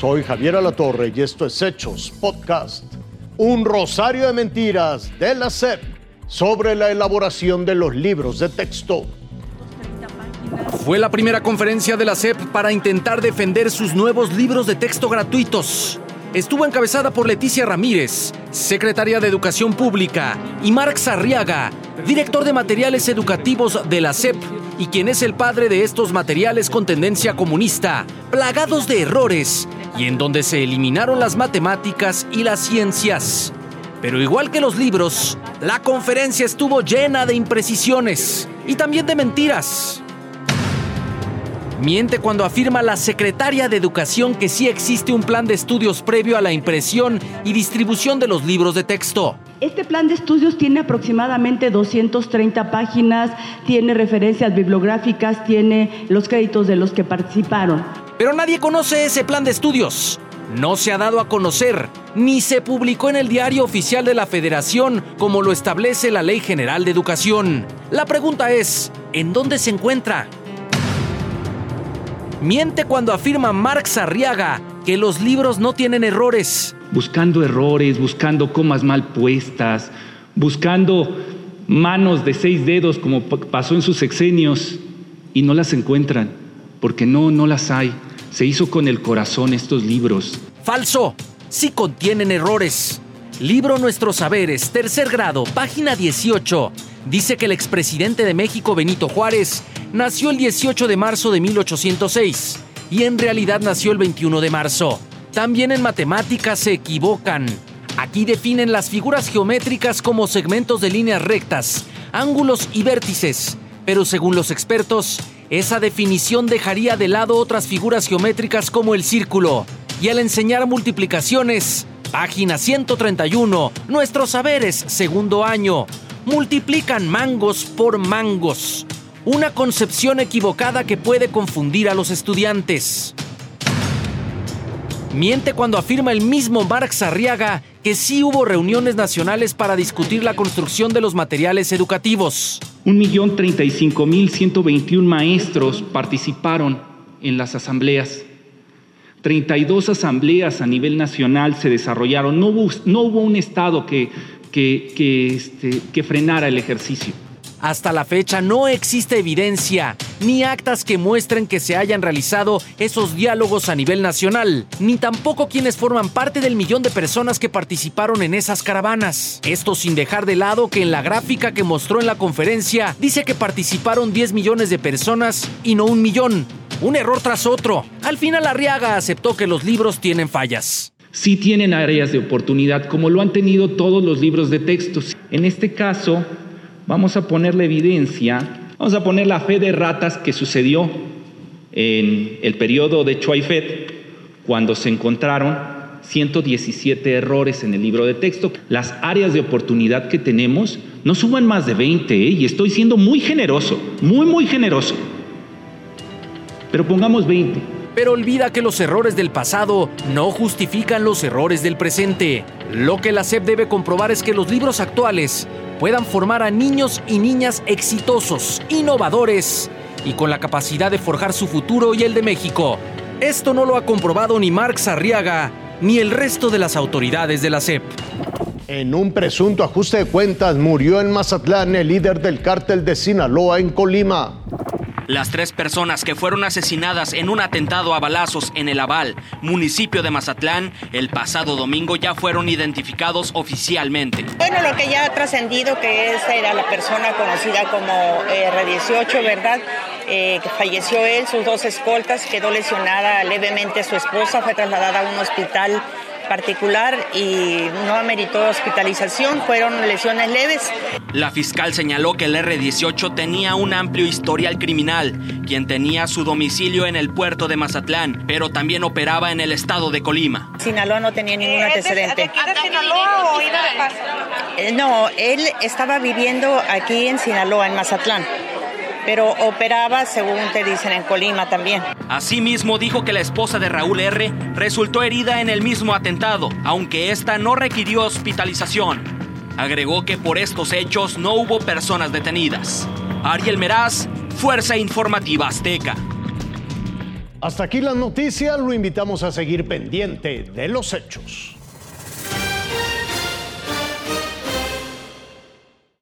Soy Javier Alatorre y esto es Hechos Podcast. Un rosario de mentiras de la SEP sobre la elaboración de los libros de texto. Fue la primera conferencia de la SEP para intentar defender sus nuevos libros de texto gratuitos. Estuvo encabezada por Leticia Ramírez, secretaria de Educación Pública, y Marx Arriaga, director de materiales educativos de la SEP y quien es el padre de estos materiales con tendencia comunista, plagados de errores y en donde se eliminaron las matemáticas y las ciencias. Pero igual que los libros, la conferencia estuvo llena de imprecisiones y también de mentiras. Miente cuando afirma la secretaria de Educación que sí existe un plan de estudios previo a la impresión y distribución de los libros de texto. Este plan de estudios tiene aproximadamente 230 páginas, tiene referencias bibliográficas, tiene los créditos de los que participaron. Pero nadie conoce ese plan de estudios. No se ha dado a conocer, ni se publicó en el diario oficial de la Federación como lo establece la Ley General de Educación. La pregunta es, ¿en dónde se encuentra? Miente cuando afirma Marx Arriaga que los libros no tienen errores. Buscando errores, buscando comas mal puestas, buscando manos de seis dedos como pasó en sus sexenios y no las encuentran, porque no, no las hay. Se hizo con el corazón estos libros. Falso, sí contienen errores. Libro Nuestros Saberes, tercer grado, página 18. Dice que el expresidente de México, Benito Juárez, nació el 18 de marzo de 1806 y en realidad nació el 21 de marzo. También en matemáticas se equivocan. Aquí definen las figuras geométricas como segmentos de líneas rectas, ángulos y vértices, pero según los expertos, esa definición dejaría de lado otras figuras geométricas como el círculo. Y al enseñar multiplicaciones, página 131, nuestros saberes, segundo año, multiplican mangos por mangos una concepción equivocada que puede confundir a los estudiantes. Miente cuando afirma el mismo Marx Arriaga que sí hubo reuniones nacionales para discutir la construcción de los materiales educativos. 1.035.121 maestros participaron en las asambleas. 32 asambleas a nivel nacional se desarrollaron. No hubo, no hubo un Estado que, que, este, que frenara el ejercicio. Hasta la fecha no existe evidencia ni actas que muestren que se hayan realizado esos diálogos a nivel nacional, ni tampoco quienes forman parte del millón de personas que participaron en esas caravanas. Esto sin dejar de lado que en la gráfica que mostró en la conferencia dice que participaron 10 millones de personas y no un millón. Un error tras otro. Al final Arriaga aceptó que los libros tienen fallas sí tienen áreas de oportunidad, como lo han tenido todos los libros de textos. En este caso, vamos a poner la evidencia, vamos a poner la fe de ratas que sucedió en el periodo de Chuaifet, cuando se encontraron 117 errores en el libro de texto. Las áreas de oportunidad que tenemos no suman más de 20, ¿eh? y estoy siendo muy generoso, muy, muy generoso. Pero pongamos 20. Pero olvida que los errores del pasado no justifican los errores del presente. Lo que la SEP debe comprobar es que los libros actuales puedan formar a niños y niñas exitosos, innovadores y con la capacidad de forjar su futuro y el de México. Esto no lo ha comprobado ni Marx Arriaga ni el resto de las autoridades de la SEP. En un presunto ajuste de cuentas murió en Mazatlán el líder del cártel de Sinaloa en Colima. Las tres personas que fueron asesinadas en un atentado a balazos en el Aval, municipio de Mazatlán, el pasado domingo ya fueron identificados oficialmente. Bueno, lo que ya ha trascendido que esa era la persona conocida como eh, R18, ¿verdad? Eh, falleció él, sus dos escoltas, quedó lesionada levemente su esposa, fue trasladada a un hospital particular y no ameritó hospitalización, fueron lesiones leves. La fiscal señaló que el R-18 tenía un amplio historial criminal, quien tenía su domicilio en el puerto de Mazatlán, pero también operaba en el estado de Colima. Sinaloa no tenía ningún antecedente. ¿De Sinaloa o iba de paso? Eh, no, él estaba viviendo aquí en Sinaloa, en Mazatlán pero operaba, según te dicen, en Colima también. Asimismo, dijo que la esposa de Raúl R. resultó herida en el mismo atentado, aunque esta no requirió hospitalización. Agregó que por estos hechos no hubo personas detenidas. Ariel Meraz, Fuerza Informativa Azteca. Hasta aquí las noticias, lo invitamos a seguir pendiente de los hechos.